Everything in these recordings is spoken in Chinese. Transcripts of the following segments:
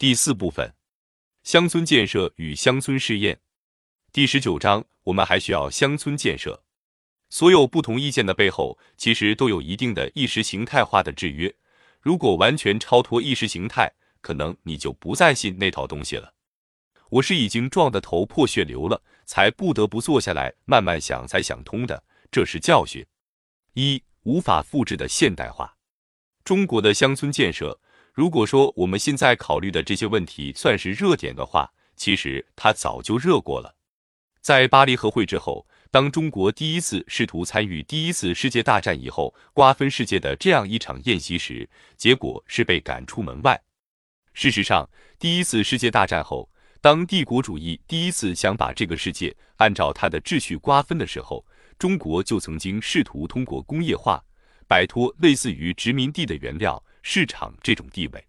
第四部分，乡村建设与乡村试验。第十九章，我们还需要乡村建设。所有不同意见的背后，其实都有一定的意识形态化的制约。如果完全超脱意识形态，可能你就不再信那套东西了。我是已经撞得头破血流了，才不得不坐下来慢慢想，才想通的。这是教训。一、无法复制的现代化。中国的乡村建设。如果说我们现在考虑的这些问题算是热点的话，其实它早就热过了。在巴黎和会之后，当中国第一次试图参与第一次世界大战以后瓜分世界的这样一场宴席时，结果是被赶出门外。事实上，第一次世界大战后，当帝国主义第一次想把这个世界按照它的秩序瓜分的时候，中国就曾经试图通过工业化摆脱类似于殖民地的原料。市场这种地位，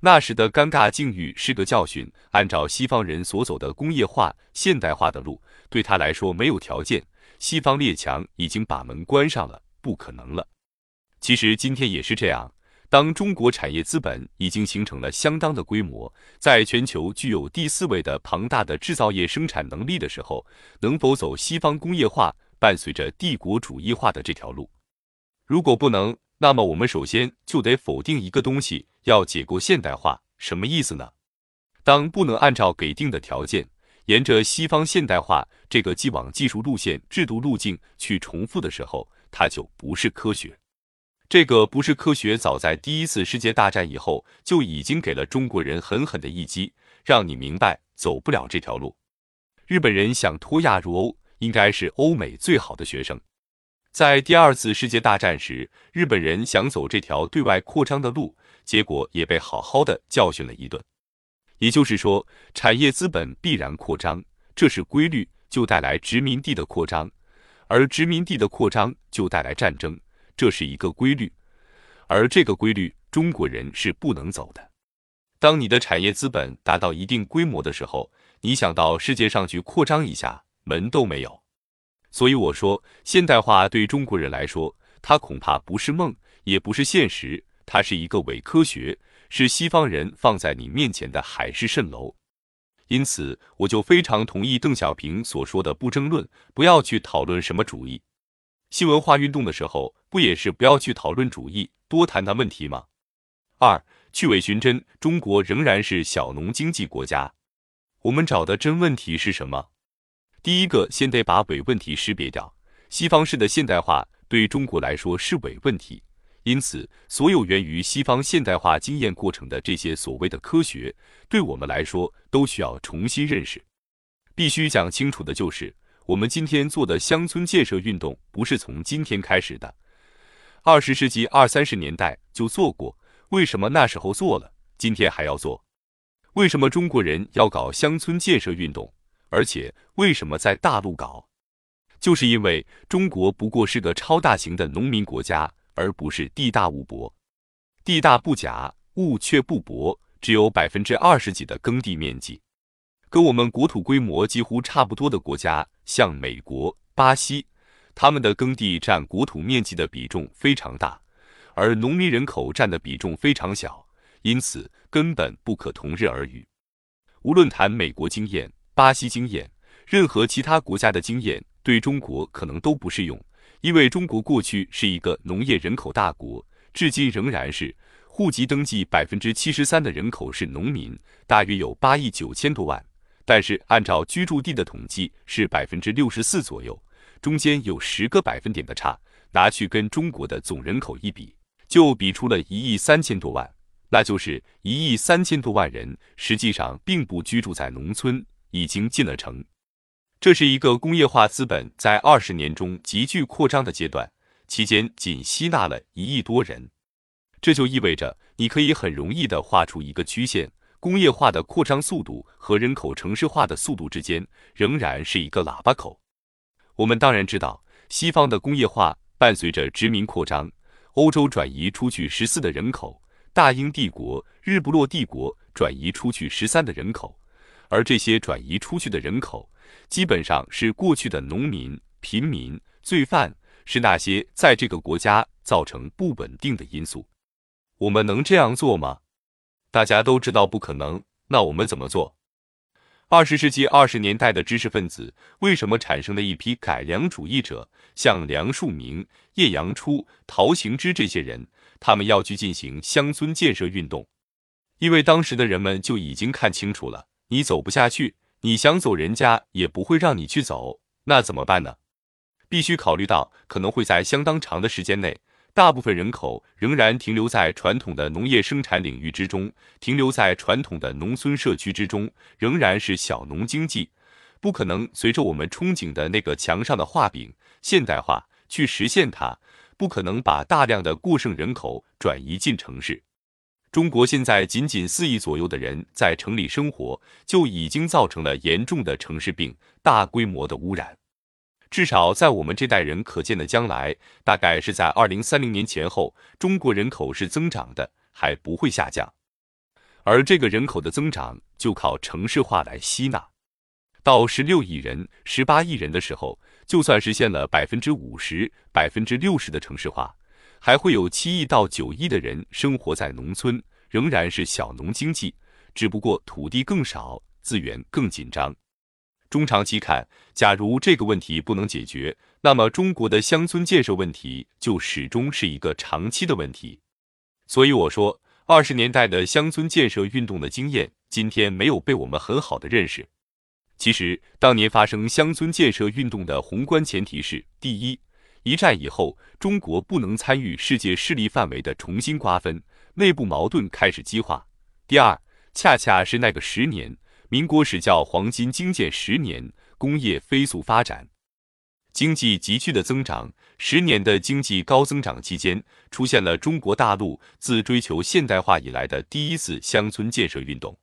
那时的尴尬境遇是个教训。按照西方人所走的工业化、现代化的路，对他来说没有条件。西方列强已经把门关上了，不可能了。其实今天也是这样。当中国产业资本已经形成了相当的规模，在全球具有第四位的庞大的制造业生产能力的时候，能否走西方工业化、伴随着帝国主义化的这条路？如果不能，那么我们首先就得否定一个东西，要解构现代化，什么意思呢？当不能按照给定的条件，沿着西方现代化这个既往技术路线、制度路径去重复的时候，它就不是科学。这个不是科学，早在第一次世界大战以后就已经给了中国人狠狠的一击，让你明白走不了这条路。日本人想脱亚入欧，应该是欧美最好的学生。在第二次世界大战时，日本人想走这条对外扩张的路，结果也被好好的教训了一顿。也就是说，产业资本必然扩张，这是规律，就带来殖民地的扩张，而殖民地的扩张就带来战争，这是一个规律。而这个规律，中国人是不能走的。当你的产业资本达到一定规模的时候，你想到世界上去扩张一下，门都没有。所以我说，现代化对中国人来说，它恐怕不是梦，也不是现实，它是一个伪科学，是西方人放在你面前的海市蜃楼。因此，我就非常同意邓小平所说的“不争论，不要去讨论什么主义”。新文化运动的时候，不也是不要去讨论主义，多谈谈问题吗？二，去伪寻真，中国仍然是小农经济国家。我们找的真问题是什么？第一个，先得把伪问题识别掉。西方式的现代化对中国来说是伪问题，因此，所有源于西方现代化经验过程的这些所谓的科学，对我们来说都需要重新认识。必须讲清楚的就是，我们今天做的乡村建设运动不是从今天开始的，二十世纪二三十年代就做过。为什么那时候做了，今天还要做？为什么中国人要搞乡村建设运动？而且为什么在大陆搞？就是因为中国不过是个超大型的农民国家，而不是地大物博。地大不假，物却不薄，只有百分之二十几的耕地面积。跟我们国土规模几乎差不多的国家，像美国、巴西，他们的耕地占国土面积的比重非常大，而农民人口占的比重非常小，因此根本不可同日而语。无论谈美国经验。巴西经验，任何其他国家的经验对中国可能都不适用，因为中国过去是一个农业人口大国，至今仍然是。户籍登记百分之七十三的人口是农民，大约有八亿九千多万，但是按照居住地的统计是百分之六十四左右，中间有十个百分点的差，拿去跟中国的总人口一比，就比出了一亿三千多万，那就是一亿三千多万人实际上并不居住在农村。已经进了城，这是一个工业化资本在二十年中急剧扩张的阶段，期间仅吸纳了一亿多人。这就意味着，你可以很容易地画出一个曲线：工业化的扩张速度和人口城市化的速度之间仍然是一个喇叭口。我们当然知道，西方的工业化伴随着殖民扩张，欧洲转移出去十四的人口，大英帝国、日不落帝国转移出去十三的人口。而这些转移出去的人口，基本上是过去的农民、贫民、罪犯，是那些在这个国家造成不稳定的因素。我们能这样做吗？大家都知道不可能，那我们怎么做？二十世纪二十年代的知识分子为什么产生了一批改良主义者，像梁漱溟、叶阳初、陶行知这些人？他们要去进行乡村建设运动，因为当时的人们就已经看清楚了，你走不下去，你想走，人家也不会让你去走，那怎么办呢？必须考虑到可能会在相当长的时间内。大部分人口仍然停留在传统的农业生产领域之中，停留在传统的农村社区之中，仍然是小农经济，不可能随着我们憧憬的那个墙上的画饼现代化去实现它，不可能把大量的过剩人口转移进城市。中国现在仅仅四亿左右的人在城里生活，就已经造成了严重的城市病、大规模的污染。至少在我们这代人可见的将来，大概是在二零三零年前后，中国人口是增长的，还不会下降。而这个人口的增长就靠城市化来吸纳。到十六亿人、十八亿人的时候，就算实现了百分之五十、百分之六十的城市化，还会有七亿到九亿的人生活在农村，仍然是小农经济，只不过土地更少，资源更紧张。中长期看，假如这个问题不能解决，那么中国的乡村建设问题就始终是一个长期的问题。所以我说，二十年代的乡村建设运动的经验，今天没有被我们很好的认识。其实，当年发生乡村建设运动的宏观前提是：第一，一战以后，中国不能参与世界势力范围的重新瓜分，内部矛盾开始激化；第二，恰恰是那个十年。民国史叫黄金经建十年，工业飞速发展，经济急剧的增长。十年的经济高增长期间，出现了中国大陆自追求现代化以来的第一次乡村建设运动。